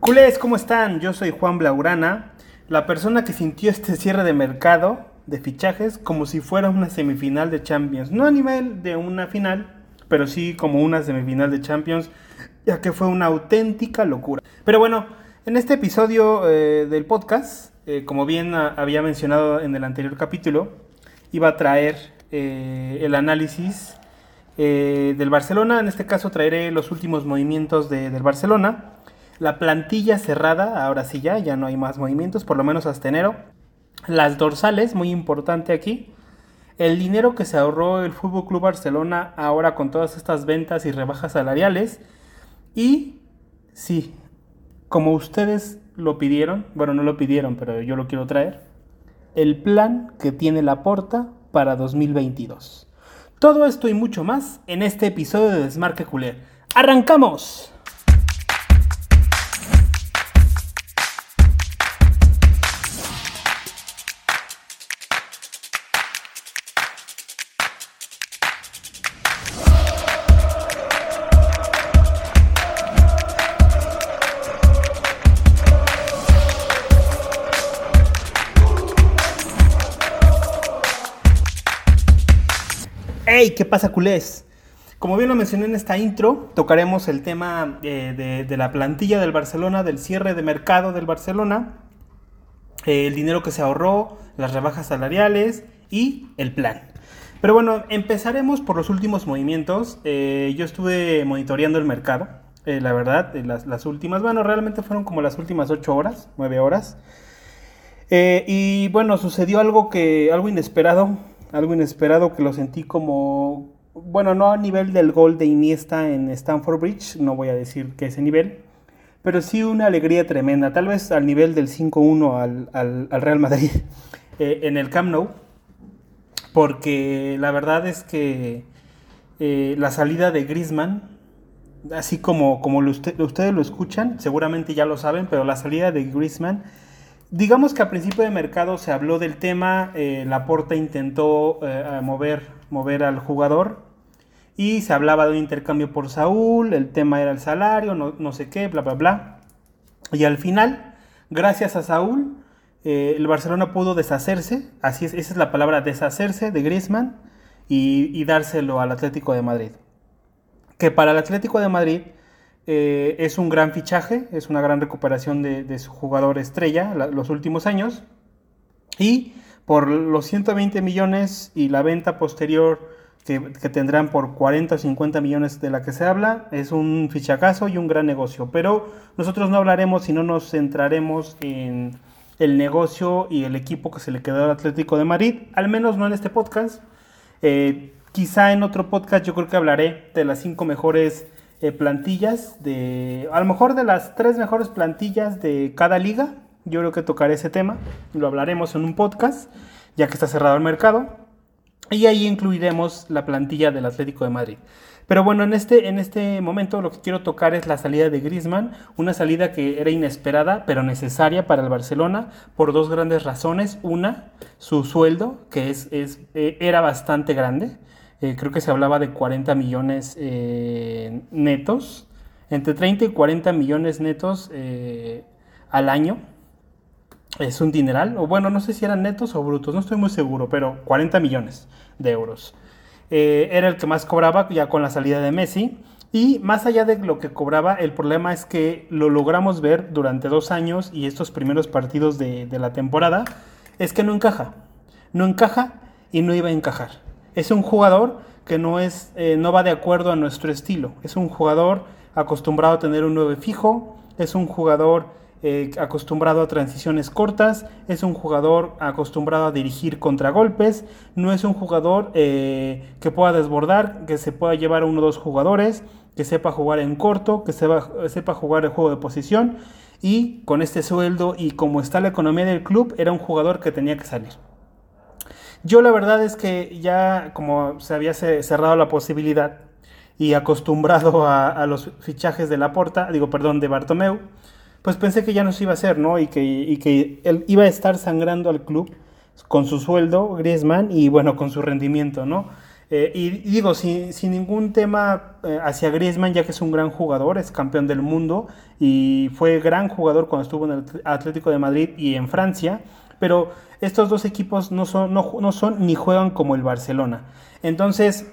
Culés, ¿cómo están? Yo soy Juan Blaurana, la persona que sintió este cierre de mercado de fichajes como si fuera una semifinal de Champions. No a nivel de una final, pero sí como una semifinal de Champions, ya que fue una auténtica locura. Pero bueno, en este episodio eh, del podcast, eh, como bien había mencionado en el anterior capítulo, iba a traer eh, el análisis del Barcelona. En este caso traeré los últimos movimientos del Barcelona la plantilla cerrada, ahora sí ya, ya no hay más movimientos, por lo menos hasta enero. Las dorsales, muy importante aquí. El dinero que se ahorró el Fútbol Club Barcelona ahora con todas estas ventas y rebajas salariales. Y sí, como ustedes lo pidieron, bueno, no lo pidieron, pero yo lo quiero traer. El plan que tiene la porta para 2022. Todo esto y mucho más en este episodio de Desmarque Culé. ¡Arrancamos! ¿Qué pasa, culés? Como bien lo mencioné en esta intro, tocaremos el tema eh, de, la plantilla del Barcelona, del cierre de mercado del Barcelona, eh, el dinero que se ahorró, las rebajas salariales y el plan. Pero bueno, empezaremos por los últimos movimientos. Eh, yo estuve monitoreando el mercado, la verdad, las, las, últimas, bueno, realmente fueron como las últimas 8 horas, 9 horas. y bueno, sucedió algo que, algo inesperado algo inesperado que lo sentí como, bueno, no a nivel del gol de Iniesta en Stamford Bridge, no voy a decir que ese nivel, pero sí una alegría tremenda, tal vez al nivel del 5-1 al, Real Madrid eh, en el Camp Nou, porque la verdad es que eh, la salida de Griezmann, así como, como ustedes lo escuchan, seguramente ya lo saben, pero la salida de Griezmann Digamos que a principio de mercado se habló del tema, eh, Laporta intentó eh, mover, mover al jugador y se hablaba de un intercambio por Saúl, el tema era el salario, no, sé qué, bla, bla, bla. Y al final, gracias a Saúl, eh, el Barcelona pudo deshacerse, así es, esa es la palabra, deshacerse de Griezmann y, y dárselo al Atlético de Madrid. Que para el Atlético de Madrid eh, es un gran fichaje, es una gran recuperación de, su jugador estrella los últimos años. Y por los 120 millones y la venta posterior que, tendrán por 40 o 50 millones de la que se habla, es un fichacazo y un gran negocio. Pero nosotros no hablaremos y no nos centraremos en el negocio y el equipo que se le quedó al Atlético de Madrid, al menos no en este podcast. Eh, quizá en otro podcast yo creo que hablaré de las cinco mejores eh, plantillas de, a lo mejor de las tres mejores plantillas de cada liga. Yo creo que tocaré ese tema, lo hablaremos en un podcast, ya que está cerrado el mercado. Y ahí incluiremos la plantilla del Atlético de Madrid. Pero bueno, en este, en este momento lo que quiero tocar es la salida de Griezmann, una salida que era inesperada pero necesaria para el Barcelona por dos grandes razones. Una, su sueldo, que es, es eh, era bastante grande. Eh, creo que se hablaba de 40 millones eh, netos, entre 30 y 40 millones netos eh, al año. Es un dineral, o bueno, no sé si eran netos o brutos, no estoy muy seguro, pero 40 millones de euros. era el que más cobraba ya con la salida de Messi. Y más allá de lo que cobraba, el problema es que lo logramos ver durante dos años y estos primeros partidos de la temporada, es que no encaja. No encaja y no iba a encajar. Es un jugador que no, es, eh, no va de acuerdo a nuestro estilo. Es un jugador acostumbrado a tener un 9 fijo, es un jugador eh, acostumbrado a transiciones cortas, es un jugador acostumbrado a dirigir contragolpes, no es un jugador eh, que pueda desbordar, que se pueda llevar a uno o dos jugadores, que sepa jugar en corto, que sepa, sepa jugar el juego de posición y con este sueldo y como está la economía del club, era un jugador que tenía que salir. Yo la verdad es que ya como se había cerrado la posibilidad y acostumbrado a, los fichajes de la porta, digo, perdón, de Bartomeu, pues pensé que ya no se iba a hacer, ¿no? Y que, que él iba a estar sangrando al club con su sueldo, Griezmann, y bueno, con su rendimiento, ¿no? Eh, y, digo, sin, sin, ningún tema eh, hacia Griezmann, ya que es un gran jugador, es campeón del mundo y fue gran jugador cuando estuvo en el Atlético de Madrid y en Francia, pero estos dos equipos no son, ni juegan como el Barcelona. Entonces,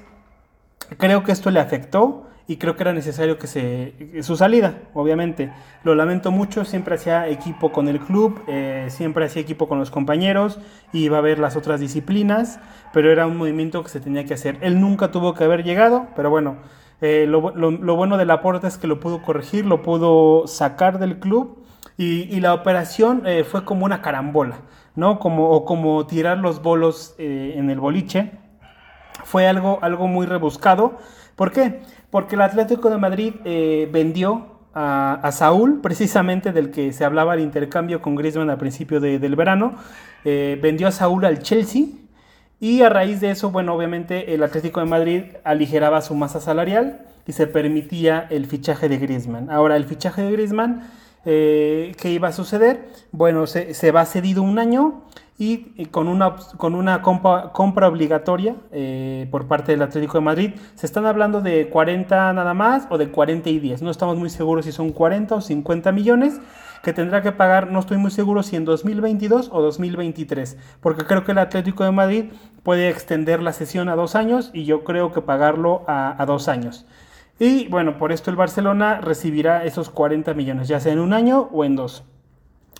creo que esto le afectó y creo que era necesario que su salida, obviamente. Lo lamento mucho, siempre hacía equipo con el club, eh, siempre hacía equipo con los compañeros, iba a ver las otras disciplinas, pero era un movimiento que se tenía que hacer. Él nunca tuvo que haber llegado, pero bueno, eh, lo, bueno de Laporta es que lo pudo corregir, lo pudo sacar del club y, la operación eh, fue como una carambola, ¿no? Como, o como tirar los bolos en el boliche. Fue algo, algo muy rebuscado. ¿Por qué? Porque el Atlético de Madrid eh, vendió a, Saúl, precisamente del que se hablaba el intercambio con Griezmann al principio del verano, eh, vendió a Saúl al Chelsea y a raíz de eso, bueno, obviamente el Atlético de Madrid aligeraba su masa salarial y se permitía el fichaje de Griezmann. Ahora, el fichaje de Griezmann, eh, ¿qué iba a suceder? Bueno, se, va cedido un año y, con una, con una compra, obligatoria eh, por parte del Atlético de Madrid. Se están hablando de 40 nada más o de 40 y 10. No estamos muy seguros si son 40 o 50 millones que tendrá que pagar, no estoy muy seguro si en 2022 o 2023, porque creo que el Atlético de Madrid puede extender la sesión a dos años y yo creo que pagarlo a dos años. Y bueno, por esto el Barcelona recibirá esos 40 millones, ya sea en un año o en dos.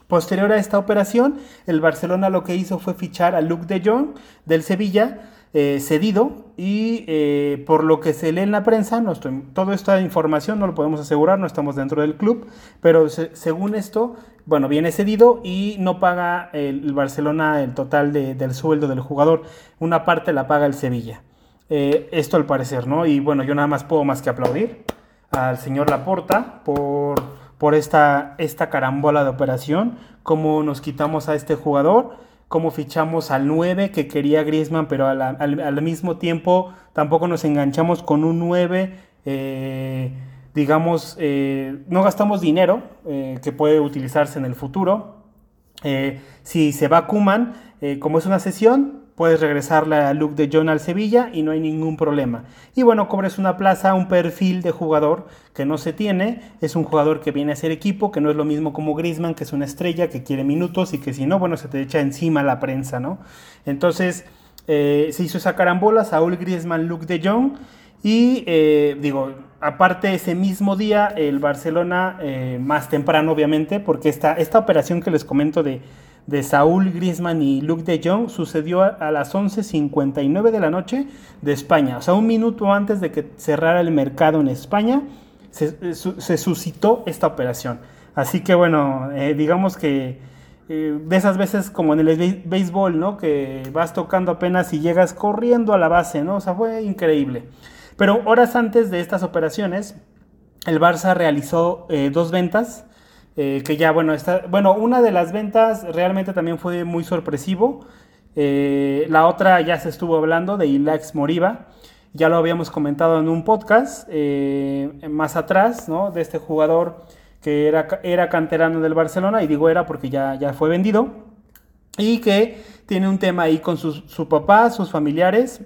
Posterior a esta operación, el Barcelona lo que hizo fue fichar a Luke de Jong del Sevilla, eh, cedido, y eh, por lo que se lee en la prensa, no estoy, toda esta información no lo podemos asegurar, no estamos dentro del club, pero según esto, bueno, viene cedido y no paga el, Barcelona el total del sueldo del jugador, una parte la paga el Sevilla. Eh, esto al parecer, ¿no? Y bueno, yo nada más puedo más que aplaudir al señor Laporta por por esta, esta carambola de operación, cómo nos quitamos a este jugador, cómo fichamos al 9 que quería Griezmann, pero al, mismo tiempo tampoco nos enganchamos con un 9, eh, digamos, eh, no gastamos dinero que puede utilizarse en el futuro. si se va Kuman, como es una sesión, puedes regresarle a Luke de John al Sevilla y no hay ningún problema. Y bueno, cobres una plaza, un perfil de jugador que no se tiene, es un jugador que viene a ser equipo, que no es lo mismo como Griezmann, que es una estrella, que quiere minutos y que si no, bueno, se te echa encima la prensa, ¿no? Entonces, eh, se hizo esa carambola, Saúl Griezmann, Luke de Jong, y eh, digo, aparte ese mismo día, el Barcelona, eh, más temprano obviamente, porque esta, esta operación que les comento de de Saúl Griezmann y Luke de Jong sucedió a las 11.59 de la noche de España. O sea, un minuto antes de que cerrara el mercado en España, se, eh, suscitó esta operación. Así que bueno, eh, digamos que eh, de esas veces como en el béisbol, ¿no? Que vas tocando apenas y llegas corriendo a la base, ¿no? O sea, fue increíble. Pero horas antes de estas operaciones, el Barça realizó dos ventas eh, que ya, bueno, está, bueno, una de las ventas realmente también fue muy sorpresivo. Eh, la otra ya se estuvo hablando de Ilax Moriba. Ya lo habíamos comentado en un podcast eh, más atrás, ¿no? De este jugador que era, era canterano del Barcelona, y digo era porque ya, ya fue vendido, y que tiene un tema ahí con su, su papá, sus familiares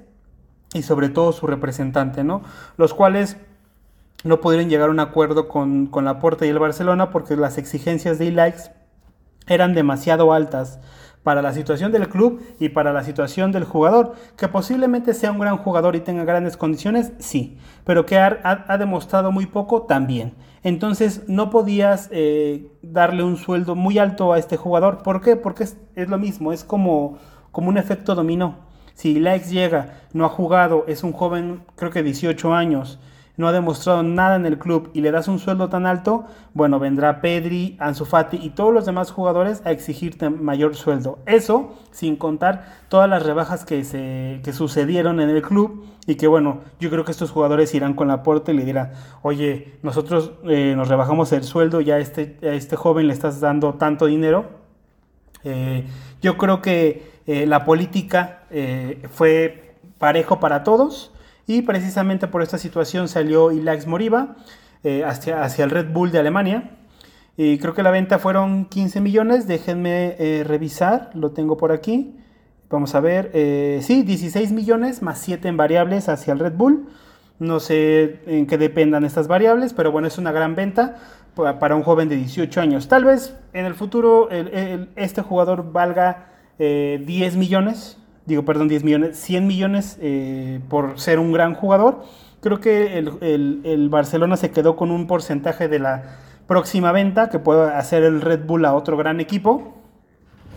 y sobre todo su representante, ¿no? Los cuales no pudieron llegar a un acuerdo con, con la Porta y el Barcelona porque las exigencias de e-likes eran demasiado altas para la situación del club y para la situación del jugador. Que posiblemente sea un gran jugador y tenga grandes condiciones, sí, pero que ha, demostrado muy poco también. Entonces no podías eh, darle un sueldo muy alto a este jugador. ¿Por qué? Porque es, lo mismo, es como, como un efecto dominó. Si Likes llega, no ha jugado, es un joven, creo que 18 años, no ha demostrado nada en el club y le das un sueldo tan alto, bueno, vendrá Pedri, Ansu Fati y todos los demás jugadores a exigirte mayor sueldo. Eso sin contar todas las rebajas que, se, que sucedieron en el club y que bueno, yo creo que estos jugadores irán con la puerta y le dirán, oye, nosotros eh, nos rebajamos el sueldo, ya a este, este joven le estás dando tanto dinero. Eh, yo creo que eh, la política fue parejo para todos y precisamente por esta situación salió Ilax Moriba eh, hacia, hacia, el Red Bull de Alemania. Y creo que la venta fueron 15 millones. Déjenme eh, revisar, lo tengo por aquí. Vamos a ver, eh, sí, 16 millones más 7 en variables hacia el Red Bull. No sé en qué dependan estas variables, pero bueno, es una gran venta para un joven de 18 años. Tal vez en el futuro este jugador valga 10 eh, millones, digo, perdón, 10 millones, 100 millones eh, por ser un gran jugador. Creo que el, Barcelona se quedó con un porcentaje de la próxima venta que puede hacer el Red Bull a otro gran equipo.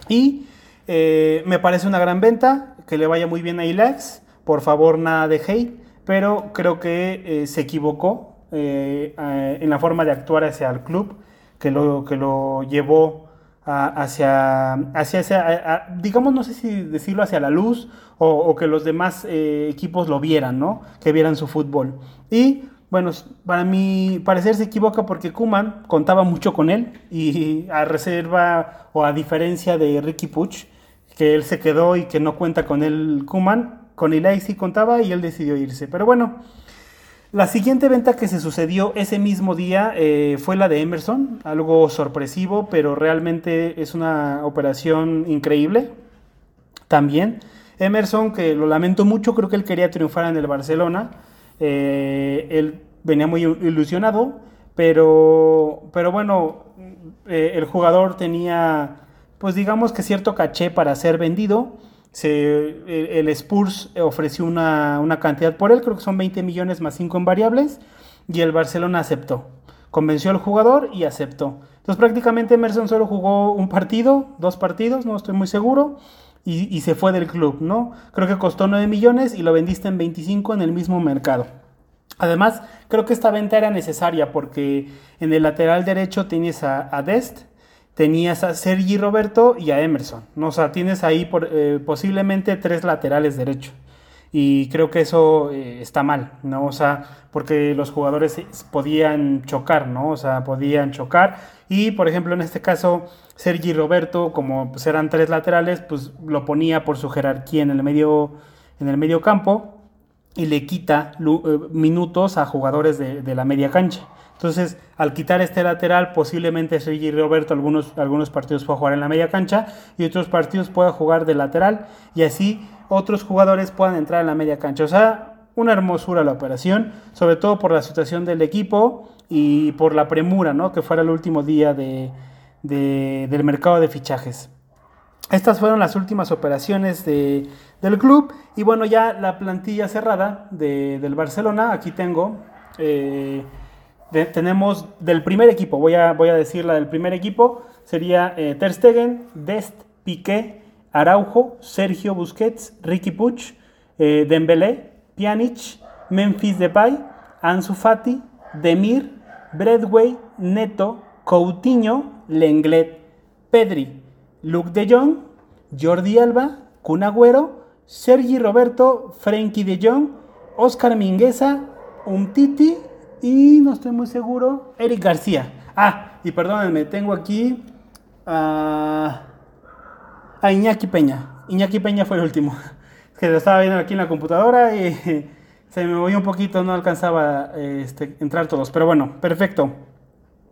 Y eh, me parece una gran venta, que le vaya muy bien a Ilax. Por favor, nada de hate, pero creo que eh, se equivocó en la forma de actuar hacia el club, que lo, que lo llevó hacia, hacia, digamos, no sé si decirlo hacia la luz o, que los demás equipos lo vieran, ¿no? Que vieran su fútbol. Y bueno, para mi parecer se equivoca porque Kuman contaba mucho con él y a reserva o a diferencia de Ricky Puch, que él se quedó y que no cuenta con él Kuman, con Eli sí contaba y él decidió irse. Pero bueno, la siguiente venta que se sucedió ese mismo día eh, fue la de Emerson, algo sorpresivo, pero realmente es una operación increíble. También Emerson, que lo lamento mucho, creo que él quería triunfar en el Barcelona. Eh, él venía muy ilusionado, pero, pero bueno, eh, el jugador tenía pues digamos que cierto caché para ser vendido. El, Spurs ofreció una, cantidad por él, creo que son 20 millones más 5 en variables, y el Barcelona aceptó. Convenció al jugador y aceptó. Entonces prácticamente Emerson solo jugó un partido, dos partidos, no estoy muy seguro, y, y se fue del club, ¿no? Creo que costó 9 millones y lo vendiste en 25 en el mismo mercado. Además, creo que esta venta era necesaria porque en el lateral derecho tienes a, a Dest, tenías a Sergi Roberto y a Emerson. O sea, tienes ahí eh, posiblemente tres laterales derechos. Y creo que eso eh, está mal, ¿no? O sea, porque los jugadores podían chocar, ¿no? O sea, podían chocar. Y, por ejemplo, en este caso, Sergi Roberto, como pues, eran tres laterales, pues lo ponía por su jerarquía en el medio, en el campo y le quita eh, minutos a jugadores de la media cancha. Entonces, al quitar este lateral, posiblemente Sergi Roberto algunos, algunos partidos pueda jugar en la media cancha y otros partidos pueda jugar de lateral y así otros jugadores puedan entrar en la media cancha. O sea, una hermosura la operación, sobre todo por la situación del equipo y por la premura, ¿no? Que fuera el último día de, del mercado de fichajes. Estas fueron las últimas operaciones del club y bueno, ya la plantilla cerrada del Barcelona, aquí tengo... Eh, tenemos del primer equipo, voy a, voy a decir la del primer equipo, sería eh, Ter Stegen, Dest, Piqué, Araujo, Sergio Busquets, Ricky Puch, eh, Dembélé, Pjanic, Memphis Depay, Ansu Fati, Demir, Bradway, Neto, Coutinho, Lenglet, Pedri, Luke de Jong, Jordi Alba, Kun Agüero, Sergi Roberto, Frenkie de Jong, Oscar Mingueza, Umtiti y no estoy muy seguro, Eric García. Ah, y perdónenme, tengo aquí a, Iñaki Peña. Iñaki Peña fue el último. que lo estaba viendo aquí en la computadora y se me movió un poquito, no alcanzaba este, entrar todos. Pero bueno, perfecto.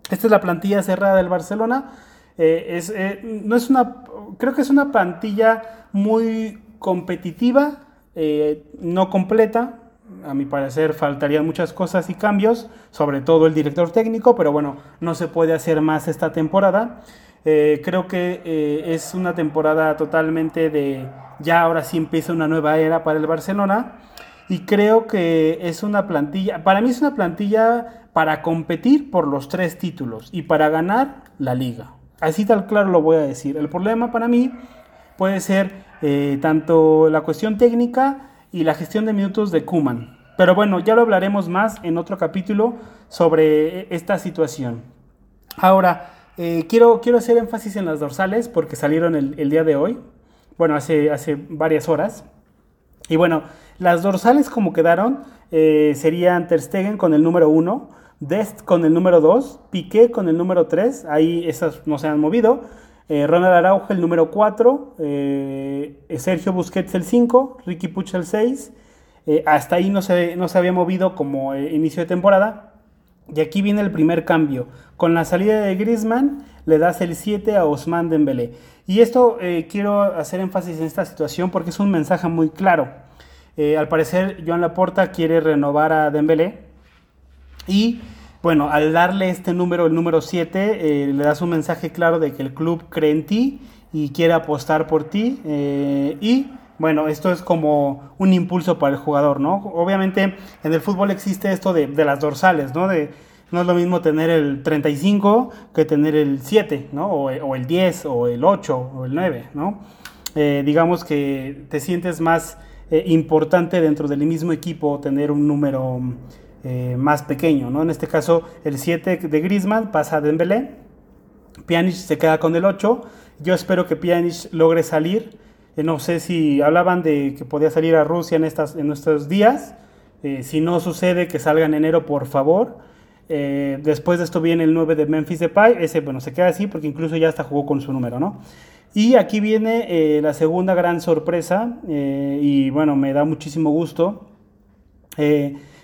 Esta es la plantilla cerrada del Barcelona. Eh, es, eh, no es una, creo que es una plantilla muy competitiva, eh, no completa, a mi parecer faltarían muchas cosas y cambios, sobre todo el director técnico, pero bueno, no se puede hacer más esta temporada. Eh, creo que eh, es una temporada totalmente de, ya ahora sí empieza una nueva era para el Barcelona y creo que es una plantilla, para mí es una plantilla para competir por los tres títulos y para ganar la liga. Así tal claro lo voy a decir. El problema para mí puede ser eh, tanto la cuestión técnica, y la gestión de minutos de Kuman. Pero bueno, ya lo hablaremos más en otro capítulo sobre esta situación. Ahora, eh, quiero, quiero hacer énfasis en las dorsales porque salieron el, día de hoy, bueno, hace, hace varias horas. Y bueno, las dorsales como quedaron eh, serían Ter Stegen con el número 1, Dest con el número 2, Piqué con el número 3, ahí esas no se han movido, eh, Ronald Araujo el número 4, eh, Sergio Busquets el 5, Ricky Puch el 6. Eh, hasta ahí no se, no se había movido como inicio de temporada. Y aquí viene el primer cambio. Con la salida de Griezmann le das el 7 a Ousmane Dembélé. Y esto quiero hacer énfasis en esta situación porque es un mensaje muy claro. Al parecer Joan Laporta quiere renovar a Dembélé y bueno, al darle este número, el número 7, eh, le das un mensaje claro de que el club cree en ti y quiere apostar por ti y bueno, esto es como un impulso para el jugador, ¿no? Obviamente en el fútbol existe esto de, las dorsales, ¿no? De, no es lo mismo tener el 35 que tener el 7, ¿no? O, el 10, o el 8, o el 9, ¿no? Eh, digamos que te sientes más eh, importante dentro del mismo equipo tener un número eh, más pequeño, ¿no? En este caso, el 7 de Griezmann pasa a Dembélé, Pjanic se queda con el 8, yo espero que Pjanic logre salir, no sé si hablaban de que podía salir a Rusia en, estas, en estos días, si no sucede que salga en enero, por favor, eh, después de esto viene el 9 de Memphis Depay. Ese, bueno, se queda así porque incluso ya hasta jugó con su número, ¿no? Y aquí viene eh, la segunda gran sorpresa eh, y bueno, me da muchísimo gusto.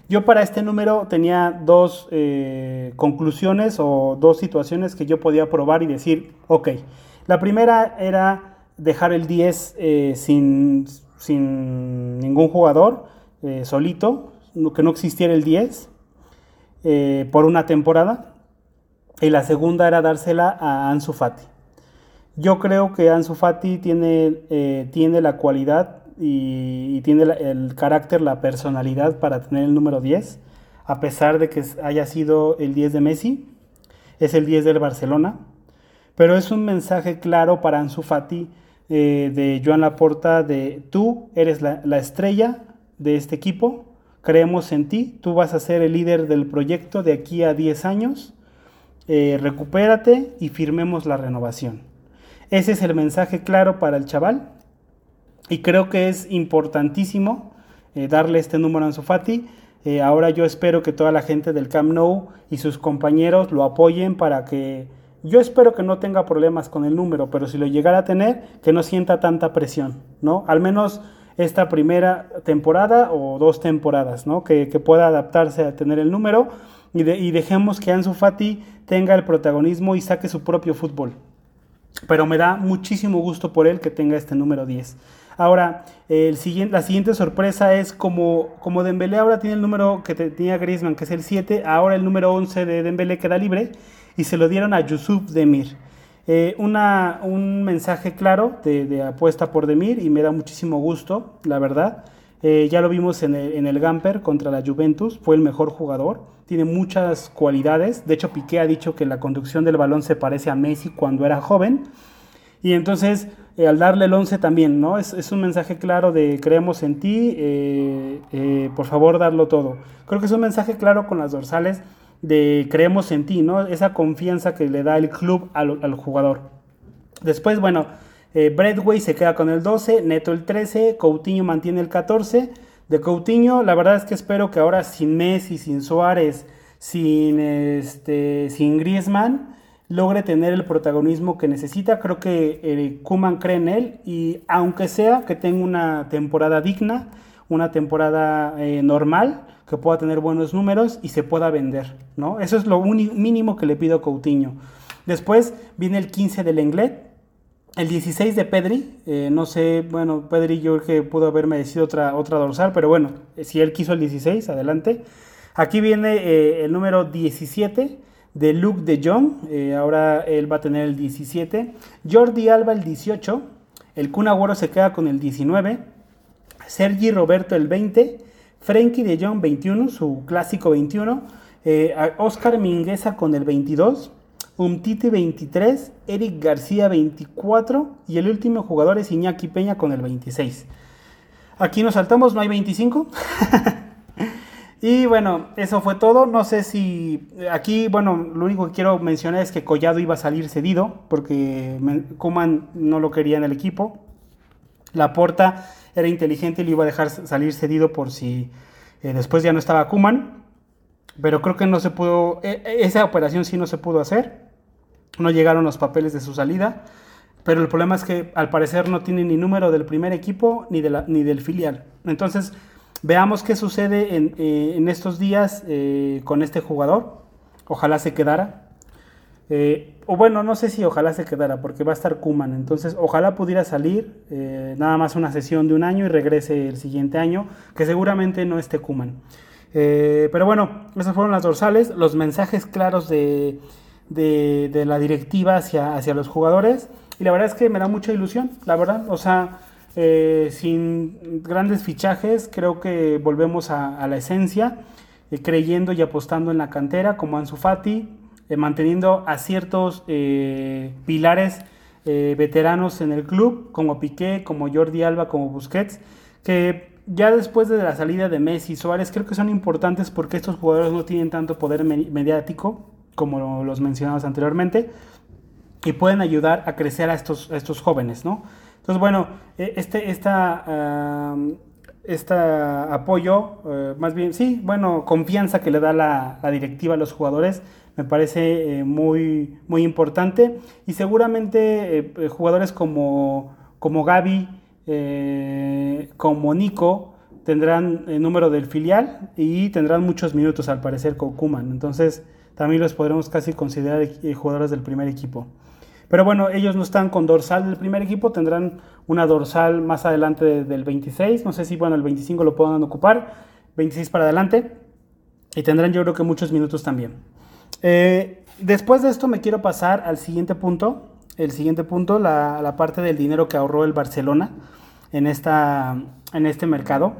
Yo para este número tenía dos conclusiones o dos situaciones que yo podía probar y decir, ok, la primera era dejar el 10 sin, sin, ningún jugador, solito, que no existiera el 10. Eh, por una temporada y la segunda era dársela a Ansu Fati. Yo creo que Ansu Fati tiene, eh, tiene la cualidad y, tiene el carácter, la personalidad para tener el número 10, a pesar de que haya sido el 10 de Messi, es el 10 del Barcelona, pero es un mensaje claro para Ansu Fati eh, de Joan Laporta de tú eres la, la estrella de este equipo, creemos en ti, tú vas a ser el líder del proyecto de aquí a 10 años, eh, recupérate y firmemos la renovación. Ese es el mensaje claro para el chaval y creo que es importantísimo eh, darle este número a Anzufati. Eh, ahora yo espero que toda la gente del Camp Nou y sus compañeros lo apoyen para que yo espero que no tenga problemas con el número, pero si lo llegara a tener, que no sienta tanta presión, ¿no? Al menos esta primera temporada o dos temporadas, ¿no? Que, pueda adaptarse a tener el número y, dejemos que Ansu Fati tenga el protagonismo y saque su propio fútbol. Pero me da muchísimo gusto por él que tenga este número 10. Ahora, el siguiente, la siguiente sorpresa es como, como Dembélé ahora tiene el número que tenía Griezmann, que es el 7, ahora el número 11 de Dembélé queda libre y se lo dieron a Yusuf Demir. Eh, una, un mensaje claro de, apuesta por Demir y me da muchísimo gusto, la verdad. Eh, ya lo vimos en el, en el, Gamper contra la Juventus, fue el mejor jugador, tiene muchas cualidades. De hecho, Piqué ha dicho que la conducción del balón se parece a Messi cuando era joven. Y entonces, eh, al darle el 11 también, ¿no? Es, un mensaje claro de creemos en ti, por favor, darlo todo. Creo que es un mensaje claro con las dorsales de creemos en ti, ¿no? Esa confianza que le da el club al, jugador. Después, bueno, eh, Bradway se queda con el 12, Neto el 13, Coutinho mantiene el 14. De Coutinho, la verdad es que espero que ahora sin Messi, sin Suárez, sin, este, sin Griezmann, logre tener el protagonismo que necesita. Creo que eh, Kuman cree en él y aunque sea que tenga una temporada digna, una temporada eh, normal, que pueda tener buenos números y se pueda vender, ¿no? Eso es lo mínimo que le pido a Coutinho. Después viene el 15 del Lenglet, el 16 de Pedri, eh, no sé, bueno, Pedri yo creo que pudo haber merecido otra, otra dorsal, pero bueno, si él quiso el 16, adelante. Aquí viene el número 17 de Luke de Jong, eh, ahora él va a tener el 17. Jordi Alba el 18, el Kun Agüero se queda con el 19, Sergi Roberto el 20, Frenkie de Jong 21, su clásico 21. Eh, Oscar Mingueza con el 22. Umtiti 23. Eric García 24. Y el último jugador es Iñaki Peña con el 26. Aquí nos saltamos, no hay 25. y bueno, eso fue todo. No sé si aquí, bueno, lo único que quiero mencionar es que Collado iba a salir cedido porque Kuman no lo quería en el equipo. La porta era inteligente y lo iba a dejar salir cedido por si eh, después ya no estaba Kuman. Pero creo que no se pudo, e, e, esa operación sí no se pudo hacer. No llegaron los papeles de su salida. Pero el problema es que al parecer no tiene ni número del primer equipo ni, de la, ni del filial. Entonces, veamos qué sucede en, eh, estos días eh, con este jugador. ojalá se quedara. Eh, o bueno, no sé si ojalá se quedara, porque va a estar Kuman. Entonces, ojalá pudiera salir nada más una sesión de un año y regrese el siguiente año, que seguramente no esté Kuman. Pero bueno, esas fueron las dorsales, los mensajes claros de, de, la directiva hacia los jugadores. Y la verdad es que me da mucha ilusión, la verdad. O sea, sin grandes fichajes, creo que volvemos a, a la esencia, creyendo y apostando en la cantera, como Ansu Fati eh, manteniendo a ciertos eh, pilares eh, veteranos en el club, como Piqué, como Jordi Alba, como Busquets, que ya después de la salida de Messi y Suárez creo que son importantes porque estos jugadores no tienen tanto poder mediático como los mencionados anteriormente y pueden ayudar a crecer a estos, estos jóvenes, ¿no? Entonces, bueno, este, esta, este apoyo, más bien, sí, bueno, confianza que le da la, directiva a los jugadores, me parece eh, muy, muy importante. Y seguramente eh, eh, jugadores como, como Gaby, como Nico, tendrán el número del filial y tendrán muchos minutos al parecer con Kuman. Entonces también los podremos casi considerar jugadores del primer equipo. Pero bueno, ellos no están con dorsal del primer equipo, tendrán una dorsal más adelante del 26, no sé si bueno, el 25 lo puedan ocupar, 26 para adelante, y tendrán yo creo que muchos minutos también. Eh, después de esto me quiero pasar al siguiente punto. El siguiente punto, la, parte del dinero que ahorró el Barcelona en, esta, en este mercado.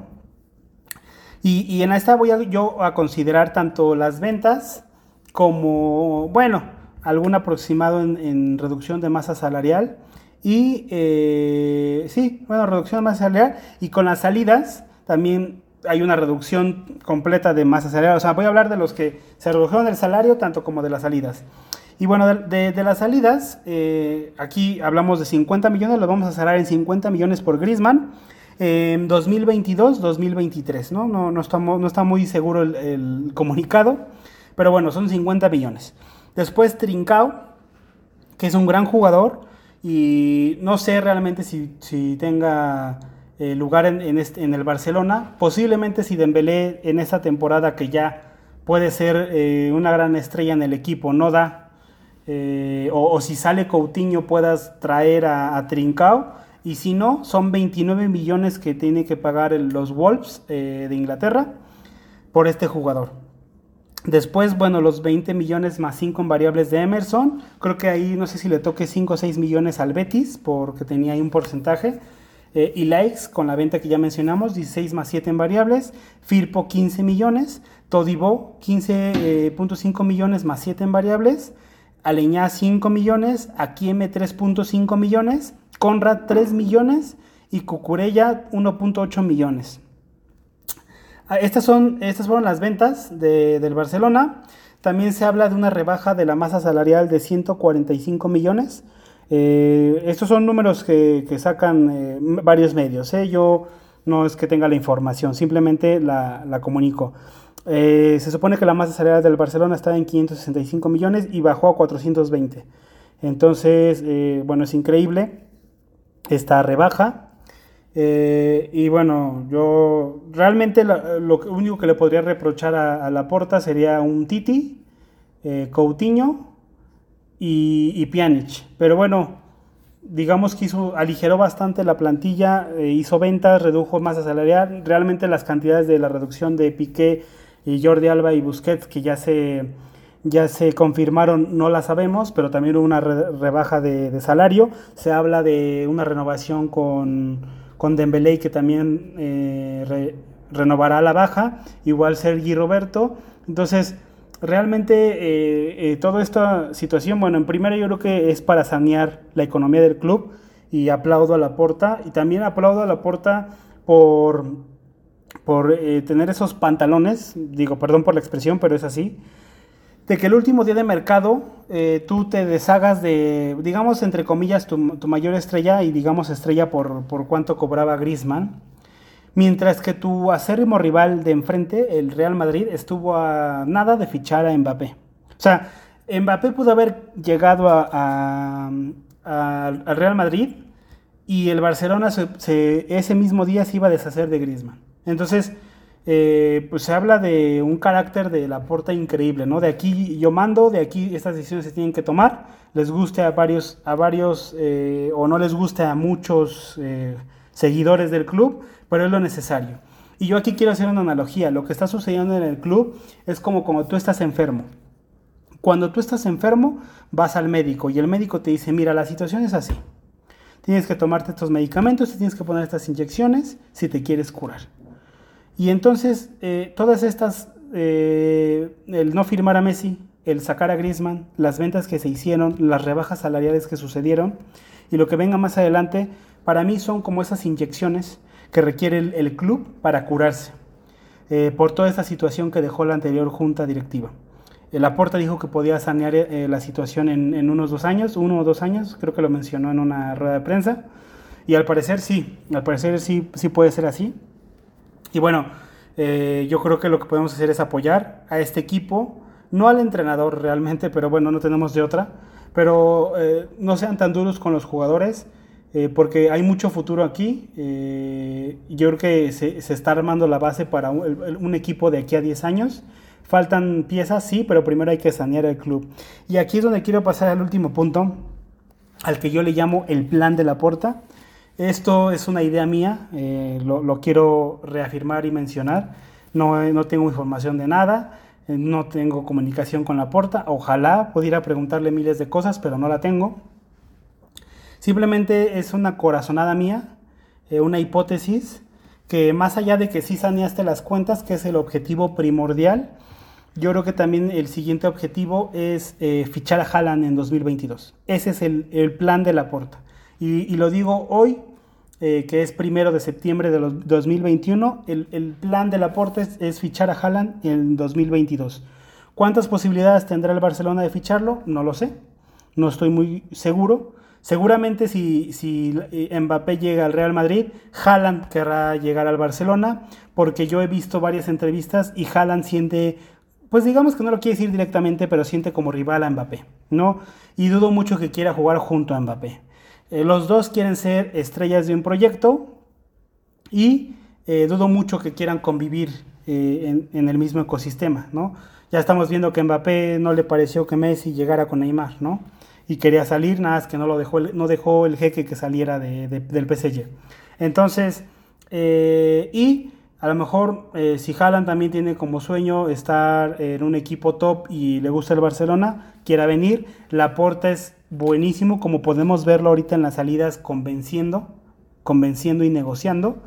Y, en esta voy a, yo a considerar tanto las ventas como, bueno, algún aproximado en, reducción de masa salarial. Y eh, sí, bueno, reducción de masa salarial. Y con las salidas también hay una reducción completa de masa salarial. O sea, voy a hablar de los que se redujeron el salario, tanto como de las salidas. Y bueno, de, las salidas, eh, aquí hablamos de 50 millones, lo vamos a cerrar en 50 millones por Grisman. En 2022-2023, ¿no? No, no, estamos, no está muy seguro el, comunicado, pero bueno, son 50 millones. Después Trincao, que es un gran jugador y no sé realmente si, tenga eh, lugar en, este, en, el Barcelona. Posiblemente si Dembélé en esta temporada que ya puede ser eh, una gran estrella en el equipo no da, eh, o, si sale Coutinho puedas traer a, Trincao, y si no, son 29 millones que tiene que pagar los Wolves de Inglaterra por este jugador. Después, bueno, los 20 millones más 5 en variables de Emerson. Creo que ahí no sé si le toque 5 o 6 millones al Betis, porque tenía ahí un porcentaje. Eh, y likes con la venta que ya mencionamos, 16 más 7 en variables, Firpo 15 millones, Todibo 15.5 millones más 7 en variables, Aleñá 5 millones, Akieme 3.5 millones, Conrad 3 millones. Y Cucurella 1.8 millones. Ah, estas, son, estas fueron las ventas de, del Barcelona. También se habla de una rebaja de la masa salarial de 145 millones, eh, estos son números que, sacan eh, varios medios. ¿eh? Yo no es que tenga la información, simplemente la, comunico. se supone que la masa salarial del Barcelona está en 565 millones y bajó a 420. Entonces, bueno, es increíble esta rebaja. Y bueno, yo realmente lo, único que le podría reprochar a, la porta sería un Titi, Coutinho y, y Pjanic. Pero bueno, digamos que hizo, aligeró bastante la plantilla, eh, hizo ventas, redujo masa salarial. Realmente las cantidades de la reducción de Piqué y Jordi Alba y Busquets, que ya se, ya se confirmaron, no la sabemos, pero también hubo una rebaja de, salario. Se habla de una renovación con, con Dembélé, que también eh, renovará la baja. Igual Sergi Roberto. Entonces, realmente eh, eh, toda esta situación, bueno, en primera yo creo que es para sanear la economía del club y aplaudo a la porta y también aplaudo a la porta por, por eh, tener esos pantalones, digo, perdón por la expresión, pero es así, de que el último día de mercado tú te deshagas de, digamos, entre comillas, tu, mayor estrella y digamos estrella por, por cuánto cobraba Grisman Mientras que tu acérrimo rival de enfrente, el Real Madrid, estuvo a nada de fichar a Mbappé. O sea, Mbappé pudo haber llegado al Real Madrid y el Barcelona ese mismo día se iba a deshacer de Griezmann. Entonces, eh, pues se habla de un carácter de la porta increíble, ¿no? De aquí yo mando, de aquí estas decisiones se tienen que tomar, les guste a varios, a varios eh, o no les guste a muchos eh, seguidores del club, pero es lo necesario. Y yo aquí quiero hacer una analogía, lo que está sucediendo en el club es como cuando tú estás enfermo. Cuando tú estás enfermo, vas al médico y el médico te dice, mira, la situación es así. Tienes que tomarte estos medicamentos, tienes que poner estas inyecciones si te quieres curar. Y entonces, eh, todas estas, eh, el no firmar a Messi, el sacar a Griezmann, las ventas que se hicieron, las rebajas salariales que sucedieron y lo que venga más adelante, para mí son como esas inyecciones que requiere el, club para curarse eh, por toda esta situación que dejó la anterior junta directiva. El aporte dijo que podía sanear la situación en, unos dos años, uno o dos años, creo que lo mencionó en una rueda de prensa. Y al parecer sí, al parecer sí, sí puede ser así. Y bueno, eh, yo creo que lo que podemos hacer es apoyar a este equipo, no al entrenador realmente, pero bueno, no tenemos de otra. Pero eh, no sean tan duros con los jugadores, eh, porque hay mucho futuro aquí. yo creo que se, está armando la base para un, equipo de aquí a 10 años. Faltan piezas, sí, pero primero hay que sanear el club. Y aquí es donde quiero pasar al último punto, al que yo le llamo el plan de la porta. Esto es una idea mía, eh, lo, quiero reafirmar y mencionar. No, no tengo información de nada, eh, no tengo comunicación con la porta. Ojalá pudiera preguntarle miles de cosas, pero no la tengo. Simplemente es una corazonada mía, eh, una hipótesis que más allá de que sí saneaste las cuentas, que es el objetivo primordial, yo creo que también el siguiente objetivo es fichar a Haaland en 2022. Ese es el, el plan de la porta. Y, lo digo hoy, eh, que es primero de septiembre de 2021, el, el plan del aporte es, es, fichar a Haaland en 2022. ¿Cuántas posibilidades tendrá el Barcelona de ficharlo? No lo sé, no estoy muy seguro. Seguramente si, si eh, Mbappé llega al Real Madrid, Haaland querrá llegar al Barcelona, porque yo he visto varias entrevistas y Haaland siente pues digamos que no lo quiere decir directamente, pero siente como rival a Mbappé, ¿no? Y dudo mucho que quiera jugar junto a Mbappé. Eh, los dos quieren ser estrellas de un proyecto y eh, dudo mucho que quieran convivir eh, en, el mismo ecosistema, ¿no? Ya estamos viendo que Mbappé no le pareció que Messi llegara con Neymar, ¿no? Y quería salir, nada más que no lo dejó, no dejó el jeque que saliera del PSG. Entonces, y a lo mejor si Haaland también tiene como sueño estar en un equipo top y le gusta el Barcelona, quiera venir, la aporta es buenísimo, como podemos verlo ahorita en las salidas, convenciendo, convenciendo y negociando.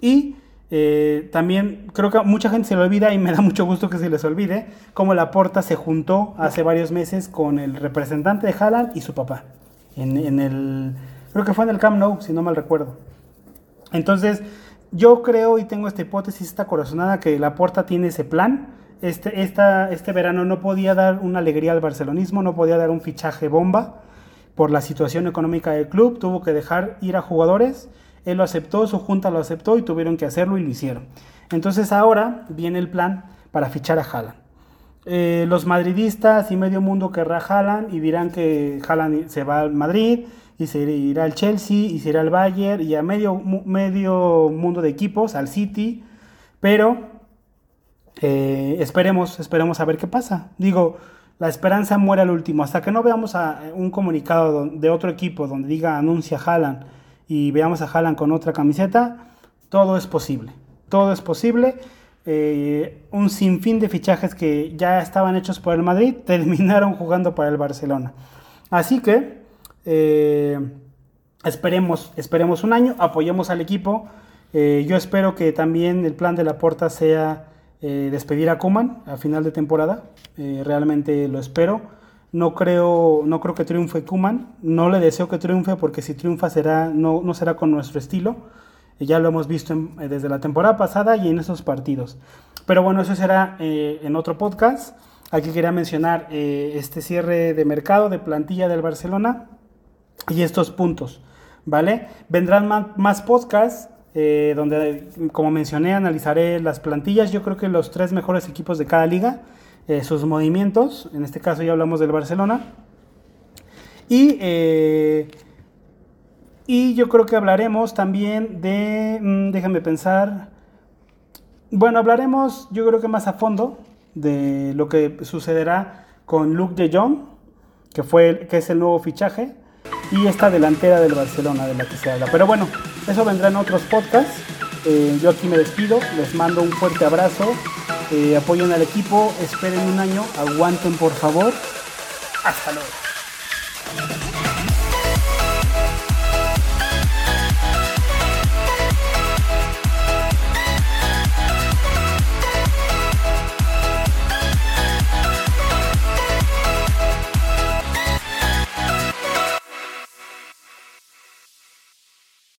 Y eh, también creo que mucha gente se lo olvida y me da mucho gusto que se les olvide, como la porta se juntó hace varios meses con el representante de Haaland y su papá. En, en el, creo que fue en el Camp Nou, si no mal recuerdo. Entonces, yo creo y tengo esta hipótesis, esta corazonada, que la porta tiene ese plan este, este verano no podía dar una alegría al barcelonismo, no podía dar un fichaje bomba por la situación económica del club, tuvo que dejar ir a jugadores, él lo aceptó, su junta lo aceptó y tuvieron que hacerlo y lo hicieron. Entonces ahora viene el plan para fichar a Haaland. Eh, los madridistas y medio mundo querrá Haaland y dirán que Haaland se va al Madrid y se irá al Chelsea y se irá al Bayern y a medio, medio mundo de equipos, al City, pero eh, esperemos, esperemos a ver qué pasa. Digo, la esperanza muere al último. Hasta que no veamos a un comunicado de otro equipo donde diga anuncia Haaland y veamos a Haaland con otra camiseta, todo es posible. Todo es posible. Eh, un sinfín de fichajes que ya estaban hechos por el Madrid terminaron jugando para el Barcelona. Así que eh, esperemos, esperemos un año, apoyemos al equipo. yo espero que también el plan de la puerta sea eh, despedir a Kuman a final de temporada. Eh, realmente lo espero. No creo, no creo que triunfe Kuman. No le deseo que triunfe porque si triunfa será, no, no será con nuestro estilo. Eh, ya lo hemos visto desde la temporada pasada y en esos partidos. Pero bueno, eso será en otro podcast. Aquí quería mencionar este cierre de mercado de plantilla del Barcelona y estos puntos. ¿Vale? Vendrán más podcasts eh, donde, como mencioné, analizaré las plantillas. Yo creo que los tres mejores equipos de cada liga, eh, sus movimientos, en este caso ya hablamos del Barcelona. Y, eh, y yo creo que hablaremos también de, mm, déjame pensar, Bueno, hablaremos yo creo que más a fondo de lo que sucederá con Luke de Jong, que, fue, que es el nuevo fichaje, y esta delantera del Barcelona de la que se habla. Pero bueno, eso vendrá en otros podcasts. Eh, yo aquí me despido, les mando un fuerte abrazo, eh, apoyen al equipo, esperen un año, aguanten por favor. Hasta luego.